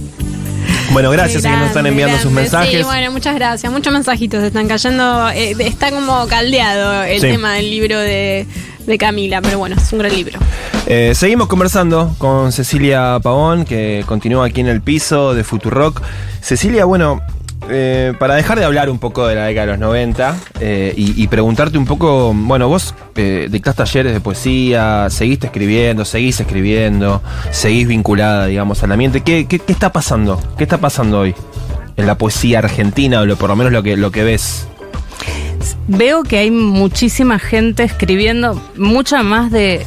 Bueno, gracias a que nos están enviando sus mensajes. Sí, bueno, muchas gracias. Muchos mensajitos están cayendo. eh, está como caldeado el Sí. tema del libro de, de Camila, pero bueno, es un gran libro. Eh, seguimos conversando con Cecilia Pavón, que continúa aquí en el piso de Futurock. Cecilia, bueno, eh, para dejar de hablar un poco de la década de los 90 eh, y, preguntarte un poco, bueno, vos eh, dictás talleres de poesía, seguiste escribiendo, seguís escribiendo, seguís vinculada, digamos, al ambiente. ¿Qué, qué, qué está pasando? ¿Qué está pasando hoy en la poesía argentina, o lo- por lo menos lo que, lo que ves? Veo que hay muchísima gente escribiendo, mucha más de,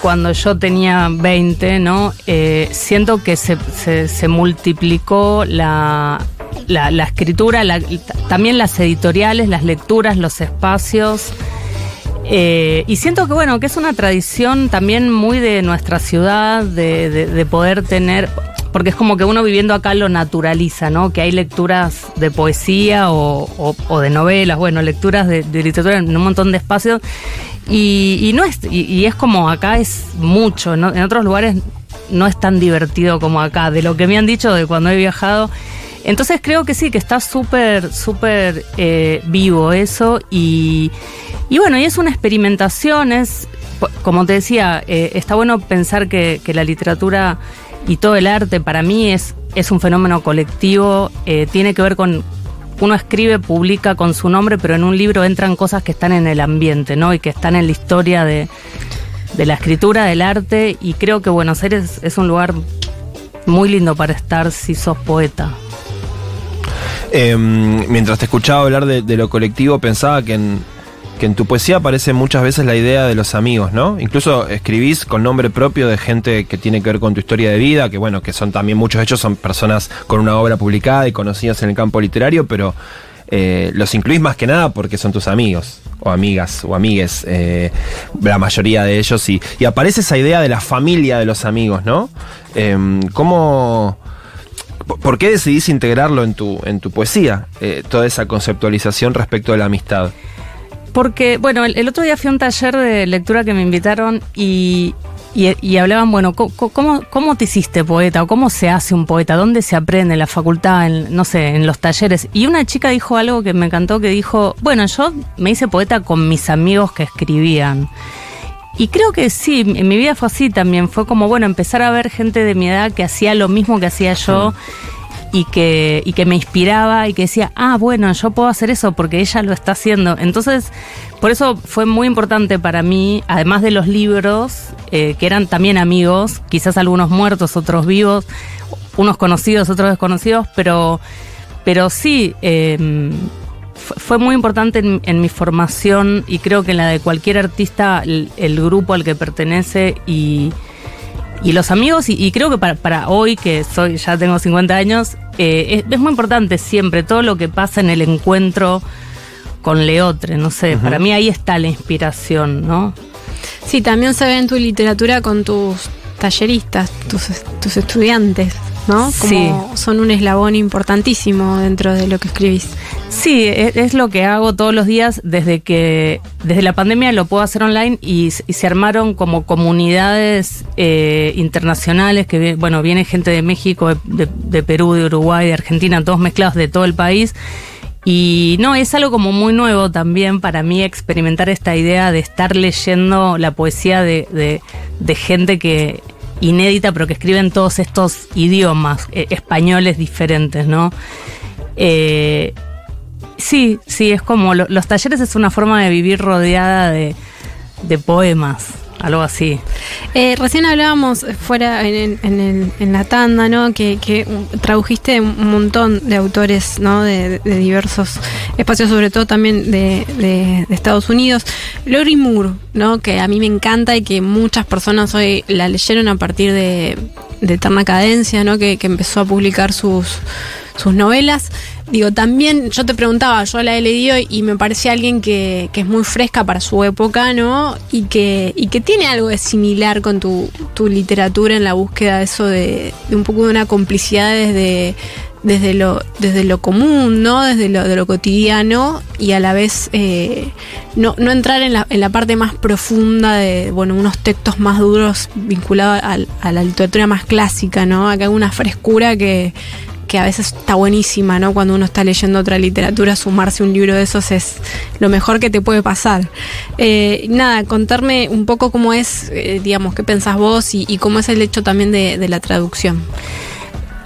cuando yo tenía 20, ¿no? Eh, siento que se- se multiplicó la, la- la escritura, la- también las editoriales, las lecturas, los espacios. Eh, y siento que bueno, que es una tradición también muy de nuestra ciudad, de, de- de poder tener, porque es como que uno viviendo acá lo naturaliza, ¿no? Que hay lecturas de poesía o, de novelas, bueno, lecturas de, literatura en un montón de espacios. Y, no es, y, es como acá es mucho. En otros lugares no es tan divertido como acá, de lo que me han dicho de cuando he viajado. Entonces creo que sí, que está súper, súper eh, vivo eso y, bueno, y es una experimentación, es, como te decía, eh, está bueno pensar que, la literatura y todo el arte para mí es, es un fenómeno colectivo, eh, tiene que ver con, uno escribe, publica con su nombre, pero en un libro entran cosas que están en el ambiente, ¿no? Y que están en la historia de, de la escritura, del arte, y creo que Buenos Aires es un lugar muy lindo para estar si sos poeta. Eh, mientras te escuchaba hablar de, de lo colectivo, pensaba que en, que en tu poesía aparece muchas veces la idea de los amigos, ¿no? Incluso escribís con nombre propio de gente que tiene que ver con tu historia de vida, que bueno, que son también muchos de ellos son personas con una obra publicada y conocidas en el campo literario, pero eh, los incluís más que nada porque son tus amigos o amigas o amigues, eh, la mayoría de ellos, y, y aparece esa idea de la familia de los amigos, ¿no? Eh, ¿Cómo... ¿Por qué decidís integrarlo en tu, en tu poesía? eh, toda esa conceptualización respecto de la amistad. Porque, bueno, el, otro día fui a un taller de lectura que me invitaron y, y, hablaban, bueno, ¿cómo, ¿cómo te hiciste poeta? ¿O cómo se hace un poeta? ¿Dónde se aprende? ¿En la facultad? No sé, en los talleres. Y una chica dijo algo que me encantó, que dijo, bueno, yo me hice poeta con mis amigos que escribían. Y creo que sí, en mi vida fue así también. Fue como, bueno, empezar a ver gente de mi edad que hacía lo mismo que hacía yo y que, y que me inspiraba y que decía, ah, bueno, yo puedo hacer eso porque ella lo está haciendo. Entonces, por eso fue muy importante para mí, además de los libros, eh, que eran también amigos, quizás algunos muertos, otros vivos, unos conocidos, otros desconocidos, pero, pero sí, eh, fu- fue muy importante en, en mi formación y creo que en la de cualquier artista, el, el grupo al que pertenece y, y los amigos, y, y creo que para, para hoy, que soy ya tengo 50 años, eh, es, es muy importante siempre todo lo que pasa en el encuentro con Leotre, no sé, para mí ahí está la inspiración, ¿no? Sí, también se ve en tu literatura con tus talleristas, tus, tus estudiantes, ¿no? Como son un eslabón importantísimo dentro de lo que escribís. Sí, es, es lo que hago todos los días desde que, desde la pandemia lo puedo hacer online y, y se armaron como comunidades eh, internacionales que, bueno, viene gente de México, de, de- de Perú, de Uruguay, de Argentina, todos mezclados de todo el país. Y no, es algo como muy nuevo también para mí experimentar esta idea de estar leyendo la poesía de, de- de gente que inédita, pero que escribe en todos estos idiomas eh, españoles diferentes, ¿no? Eh, sí, sí, es como lo- los talleres es una forma de vivir rodeada de, de poemas, algo así. Eh, recién hablábamos fuera en, en- en en la tanda, ¿no? Que, que tradujiste un montón de autores, ¿no? De, de diversos espacios, sobre todo también de, de- de Estados Unidos. Lori Moore, ¿no? Que a mí me encanta y que muchas personas hoy la leyeron a partir de, de Eterna Cadencia, ¿no? Que, que empezó a publicar sus sus novelas. Digo, también yo te preguntaba, yo la he leído y me parece alguien que, que es muy fresca para su época, ¿no? Y que, y que tiene algo de similar con tu, tu literatura en la búsqueda de eso de, un poco de una complicidad desde, desde lo, desde lo común, ¿no? Desde lo, de lo cotidiano y a la vez eh, no, no entrar en la, en la parte más profunda de, bueno, unos textos más duros vinculados a, la literatura más clásica, ¿no? Acá hay una frescura que, que a veces está buenísima, ¿no? Cuando uno está leyendo otra literatura, sumarse un libro de esos es lo mejor que te puede pasar. Eh, nada, contarme un poco cómo es, eh, digamos, qué pensás vos y, cómo es el hecho también de, de la traducción.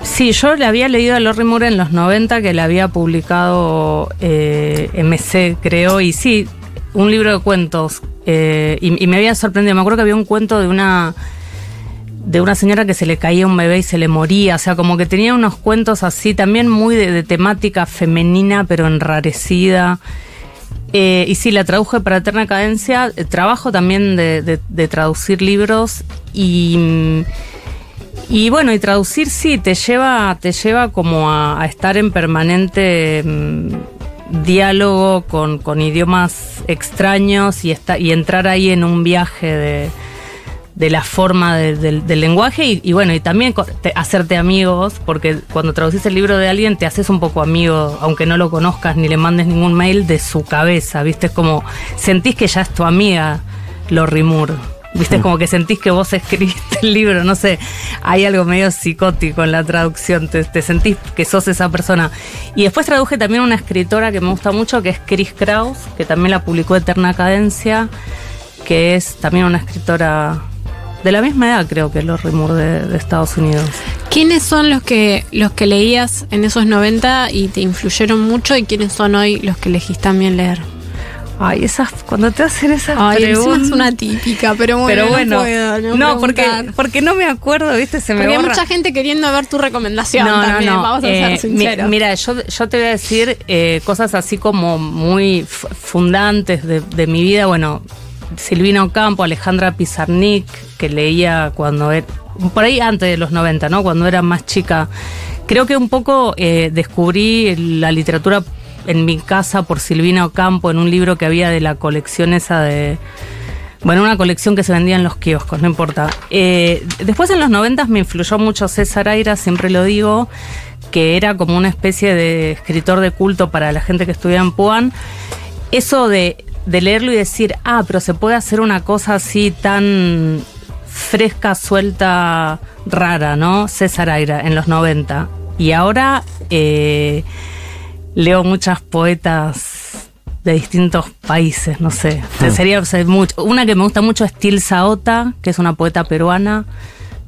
Sí, yo le había leído a Lorry Moore en los 90 que le había publicado eh, MC, creo, y sí, un libro de cuentos. eh, y, y me había sorprendido. Me acuerdo que había un cuento de una de una señora que se le caía un bebé y se le moría. O sea, como que tenía unos cuentos así, también muy de, temática femenina, pero enrarecida. Eh, y sí, la traduje para Eterna Cadencia. Eh, Trabajo también de, traducir libros y. y bueno, y traducir sí, te lleva, te lleva como a, estar en permanente mm, diálogo con, con idiomas extraños y, esta- y entrar ahí en un viaje de, de la forma de- del, del lenguaje y, y bueno, y también te- hacerte amigos, porque cuando traducís el libro de alguien te haces un poco amigo, aunque no lo conozcas ni le mandes ningún mail de su cabeza, ¿viste? Es como sentís que ya es tu amiga Lorry Moore. Viste, es como que sentís que vos escribiste el libro, no sé, hay algo medio psicótico en la traducción, te, te sentís que sos esa persona. Y después traduje también una escritora que me gusta mucho, que es Chris Kraus, que también la publicó Eterna Cadencia, que es también una escritora de la misma edad, creo que Lorry Moore de, de Estados Unidos. ¿Quiénes son los que los que leías en esos 90 y te influyeron mucho y quiénes son hoy los que elegís también leer? Ay, esas, cuando te hacen esas Ay, preguntas. es una típica, pero bueno, pero no bueno, puedo no, porque, porque no me acuerdo, viste, se me Porque hay borra. mucha gente queriendo ver tu recomendación No, no, también, no. vamos a Eh, ser sinceros. mira, yo, yo te voy a decir eh, cosas así como muy fundantes de, de mi vida. Bueno, Silvina Ocampo, Alejandra Pizarnik, que leía cuando era, por ahí antes de los 90, ¿no? Cuando era más chica. Creo que un poco eh, descubrí la literatura en mi casa por Silvina Ocampo, en un libro que había de la colección esa de... Bueno, una colección que se vendía en los kioscos, no importa. Eh, después en los noventas me influyó mucho César Aira, siempre lo digo, que era como una especie de escritor de culto para la gente que estudia en Puan. Eso de, de leerlo y decir, ah, pero se puede hacer una cosa así tan fresca, suelta, rara, ¿no? César Aira en los 90. Y ahora eh, leo muchas poetas de distintos países, no sé. Ah. Sería o sea, mucho. Una que me gusta mucho es Tilsa Ota, que es una poeta peruana,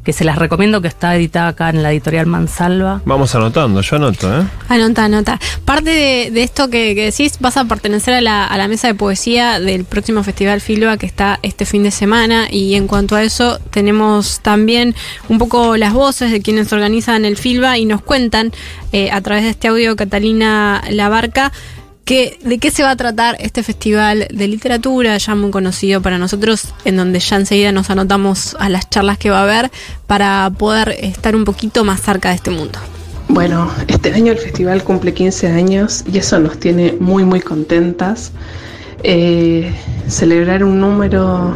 que se las recomiendo, que está editada acá en la editorial Mansalva. Vamos anotando, yo anoto, ¿eh? Anota, anota. Parte de, de esto que, que decís, vas a pertenecer a la, a la mesa de poesía del próximo Festival Filba que está este fin de semana. Y en cuanto a eso, tenemos también un poco las voces de quienes organizan el Filba y nos cuentan eh, a través de este audio Catalina Labarca. ¿De qué se va a tratar este festival de literatura, ya muy conocido para nosotros, en donde ya enseguida nos anotamos a las charlas que va a haber para poder estar un poquito más cerca de este mundo? Bueno, este año el festival cumple 15 años y eso nos tiene muy muy contentas. Eh, celebrar un número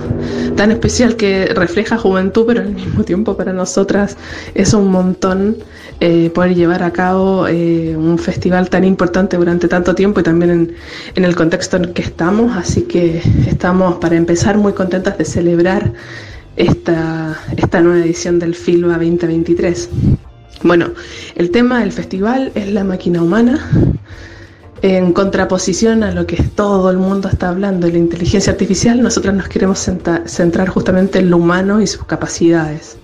tan especial que refleja juventud, pero al mismo tiempo para nosotras es un montón eh, poder llevar a cabo eh, un festival tan importante durante tanto tiempo y también en, el contexto en que estamos. Así que estamos para empezar muy contentas de celebrar esta, esta nueva edición del FILBA 2023. Bueno, el tema del festival es la máquina humana, en contraposición a lo que todo el mundo está hablando de la inteligencia artificial, nosotros nos queremos centrar justamente en lo humano y sus capacidades.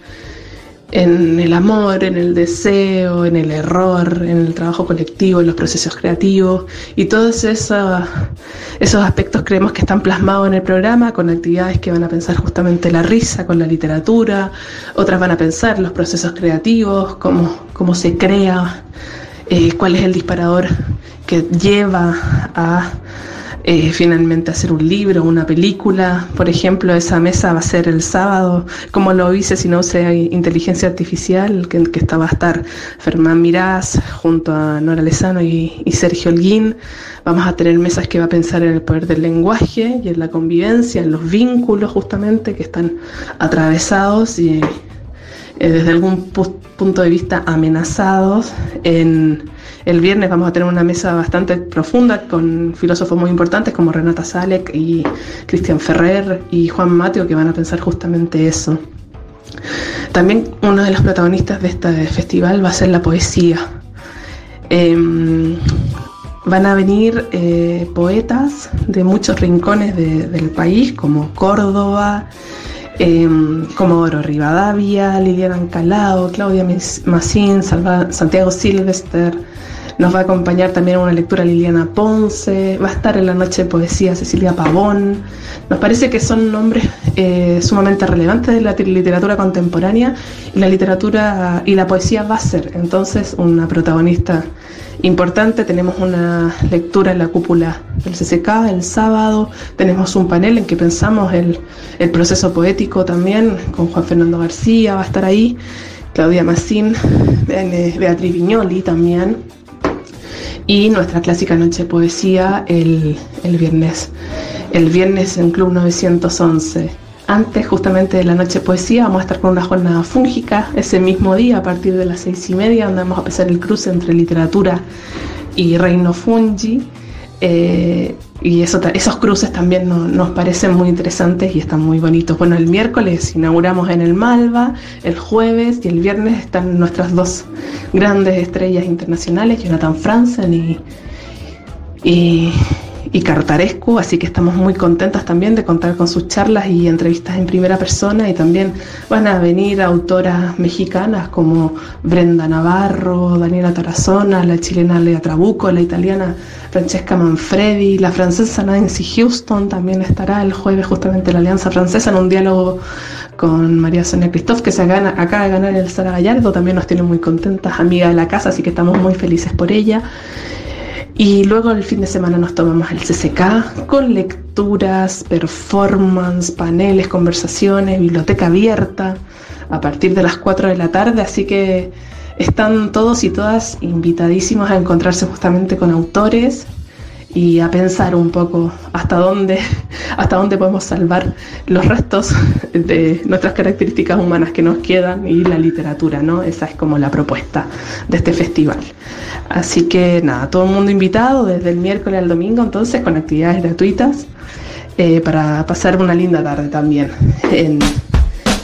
En el amor, en el deseo, en el error, en el trabajo colectivo, en los procesos creativos y todos esos, esos aspectos creemos que están plasmados en el programa con actividades que van a pensar justamente la risa con la literatura, otras van a pensar los procesos creativos, cómo, cómo se crea, eh, cuál es el disparador que lleva a eh, finalmente hacer un libro, una película. Por ejemplo, esa mesa va a ser el sábado, como lo hice si no sea inteligencia artificial, que, que está, va a estar Fermán Mirás junto a Nora Lezano y, y Sergio Holguín. Vamos a tener mesas que va a pensar en el poder del lenguaje y en la convivencia, en los vínculos justamente que están atravesados y eh, desde algún pu- punto de vista amenazados. En, el viernes vamos a tener una mesa bastante profunda con filósofos muy importantes como Renata Salek y Cristian Ferrer y Juan Mateo que van a pensar justamente eso. También uno de los protagonistas de este festival va a ser la poesía. Em, van a venir eh, poetas de muchos rincones de- del país, como Córdoba, em, Comodoro Rivadavia, Liliana Ancalao, Claudia Salva- Santiago Silvester. Nos va a acompañar también una lectura Liliana Ponce, va a estar en la noche de poesía Cecilia Pavón. Nos parece que son nombres eh, sumamente relevantes de la literatura contemporánea y la literatura y la poesía va a ser entonces una protagonista importante. Tenemos una lectura en la cúpula del CCK el sábado, tenemos un panel en que pensamos el, el proceso poético también con Juan Fernando García, va a estar ahí, Claudia Massín, Be- Beatriz Viñoli también y nuestra clásica noche de poesía el, el viernes, el viernes en Club 911. Antes justamente de la noche poesía vamos a estar con una jornada fúngica ese mismo día a partir de las seis y media donde vamos a empezar el cruce entre literatura y reino fungi. Eh, y esos cruces también no- nos parecen muy interesantes y están muy bonitos. Bueno, el miércoles inauguramos en el Malva, el jueves y el viernes están nuestras dos grandes estrellas internacionales, Jonathan Franzen y, y Cartarescu, así que estamos muy contentas también de contar con sus charlas y entrevistas en primera persona y también van a venir autoras mexicanas como Brenda Navarro, Daniela Tarazona, la chilena Lea Trabuco, la italiana Francesca Manfredi, la francesa Nancy Houston también estará el jueves justamente la Alianza Francesa en un diálogo con María Sonia Christoph que se gana- acaba de ganar el Sara Gallardo, también nos tiene muy contentas, amiga de la casa, así que estamos muy felices por ella. Y luego el fin de semana nos tomamos el CCK con lecturas, performance, paneles, conversaciones, biblioteca abierta a partir de las 4 de la tarde, así que están todos y todas invitadísimos a encontrarse justamente con autores y a pensar un poco hasta dónde, hasta dónde podemos salvar los restos de nuestras características humanas que nos quedan y la literatura, ¿no? Esa es como la propuesta de este festival. Así que nada, todo el mundo invitado desde el miércoles al domingo, entonces con actividades gratuitas eh, para pasar una linda tarde también en,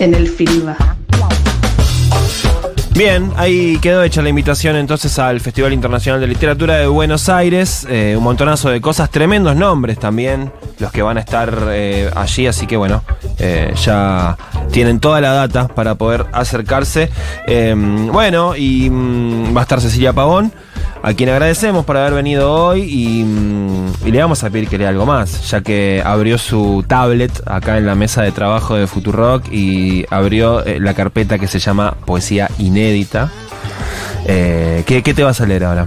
en el FILBA. Bien, ahí quedó hecha la invitación entonces al Festival Internacional de Literatura de Buenos Aires. eh, un montonazo de cosas, tremendos nombres también, los que van a estar eh, allí. Así que bueno, eh, ya tienen toda la data para poder acercarse. Eh, bueno, y mm, va a estar Cecilia Pavón, a quien agradecemos por haber venido hoy y, mm, y le vamos a pedir que lea algo más, ya que abrió su tablet acá en la mesa de trabajo de Futurock y abrió eh, la carpeta que se llama Poesía Inédita. Eh, ¿qué, qué te vas a leer ahora?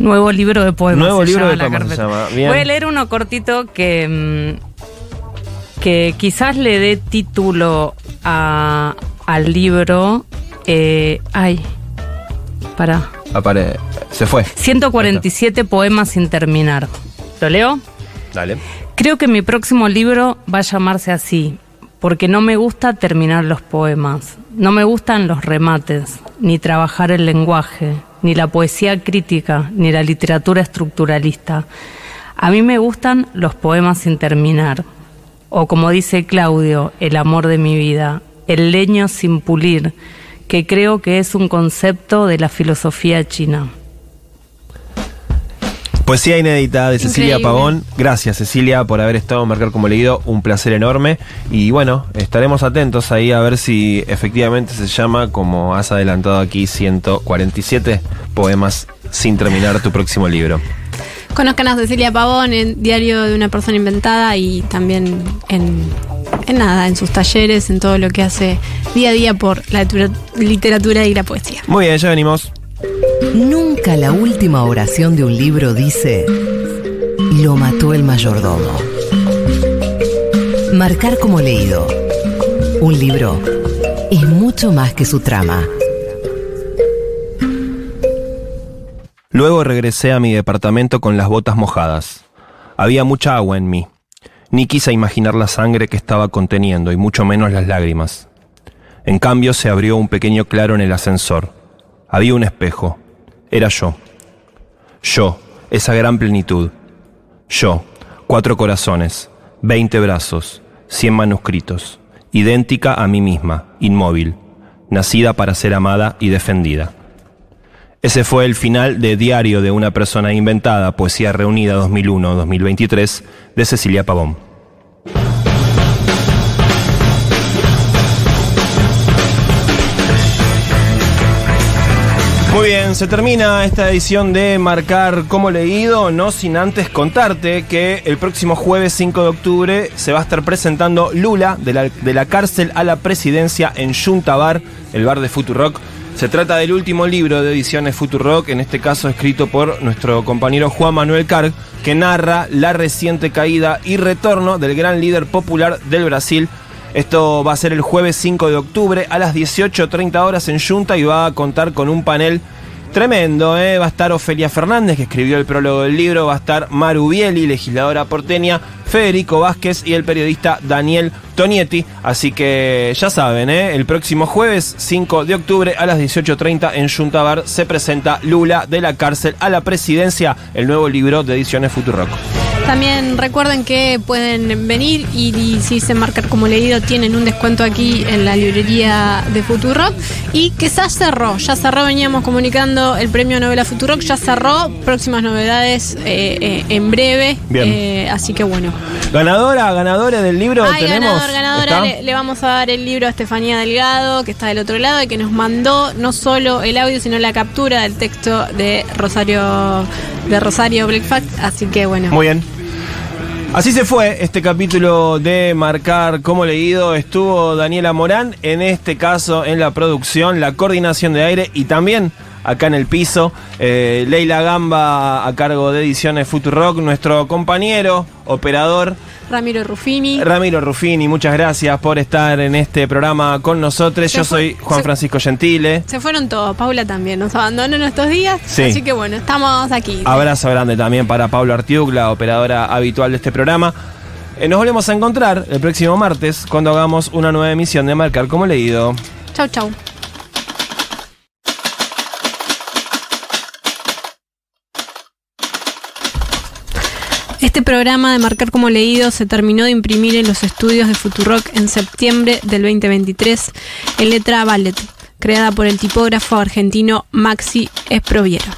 Nuevo libro de poemas. Nuevo se libro llama de poemas se llama. Bien. Voy a leer uno cortito que, mm, que quizás le dé título a, al libro. eh, ay, para. Apare- se fue. 147 poemas sin terminar. ¿Lo leo? Dale. Creo que mi próximo libro va a llamarse así, porque no me gusta terminar los poemas, no me gustan los remates, ni trabajar el lenguaje, ni la poesía crítica, ni la literatura estructuralista. A mí me gustan los poemas sin terminar, o como dice Claudio, el amor de mi vida, el leño sin pulir, que creo que es un concepto de la filosofía china. Poesía inédita de Cecilia Increíble. Pavón. Gracias, Cecilia, por haber estado en Marcar como leído. Un placer enorme. Y bueno, estaremos atentos ahí a ver si efectivamente se llama, como has adelantado aquí, 147 poemas sin terminar tu próximo libro. Conozcan a Cecilia Pavón en Diario de una persona inventada y también en, en nada, en sus talleres, en todo lo que hace día a día por la literatura y la poesía. Muy bien, ya venimos. Nunca la última oración de un libro dice, lo mató el mayordomo. Marcar como leído. Un libro es mucho más que su trama. Luego regresé a mi departamento con las botas mojadas. Había mucha agua en mí. Ni quise imaginar la sangre que estaba conteniendo y mucho menos las lágrimas. En cambio se abrió un pequeño claro en el ascensor. Había un espejo. Era yo. Yo, esa gran plenitud. Yo, cuatro corazones, veinte brazos, cien manuscritos, idéntica a mí misma, inmóvil, nacida para ser amada y defendida. Ese fue el final de Diario de una persona inventada, Poesía Reunida 2001-2023, de Cecilia Pavón. Muy bien, se termina esta edición de Marcar como leído, no sin antes contarte que el próximo jueves 5 de octubre se va a estar presentando Lula de la, de la cárcel a la presidencia en Junta Bar, el bar de Futurock. Se trata del último libro de ediciones Futurock, en este caso escrito por nuestro compañero Juan Manuel Carg, que narra la reciente caída y retorno del gran líder popular del Brasil, esto va a ser el jueves 5 de octubre a las 18.30 horas en Junta y va a contar con un panel tremendo. ¿eh? Va a estar Ofelia Fernández, que escribió el prólogo del libro. Va a estar Maru Bieli, legisladora porteña. Federico Vázquez y el periodista Daniel Tonietti. Así que ya saben, ¿eh? el próximo jueves 5 de octubre a las 18.30 en Juntabar se presenta Lula de la cárcel a la presidencia, el nuevo libro de ediciones Futurock. También recuerden que pueden venir y, y si se marcar como leído tienen un descuento aquí en la librería de Futurock y que ya cerró, ya cerró, veníamos comunicando el premio novela Futurock, ya cerró, próximas novedades eh, eh, en breve, Bien. eh, así que bueno. Ganadora, ganadora del libro Ay, tenemos. ganador, ganadora, le vamos a dar el libro a Estefanía Delgado, que está del otro lado y que nos mandó no solo el audio, sino la captura del texto de Rosario de Rosario Blackfact, así que bueno. Muy bien. Así se fue este capítulo de Marcar como leído. Estuvo Daniela Morán, en este caso en la producción, la coordinación de aire y también acá en el piso. eh, Leila Gamba a cargo de ediciones Futurock, nuestro compañero, operador. Ramiro Ruffini. Ramiro Ruffini, muchas gracias por estar en este programa con nosotros. Se Yo fue- soy Juan se- Francisco Gentile. Se fueron todos, Paula también nos abandonó en estos días, Sí. así que bueno, estamos aquí. Abrazo grande también para Pablo Artiuk, la operadora habitual de este programa. Eh, nos volvemos a encontrar el próximo martes cuando hagamos una nueva emisión de Marcar como leído. Chau, chau. Este programa de Marcar como Leído se terminó de imprimir en los estudios de Futurock en septiembre del 2023 en letra ballet, creada por el tipógrafo argentino Maxi Esproviero.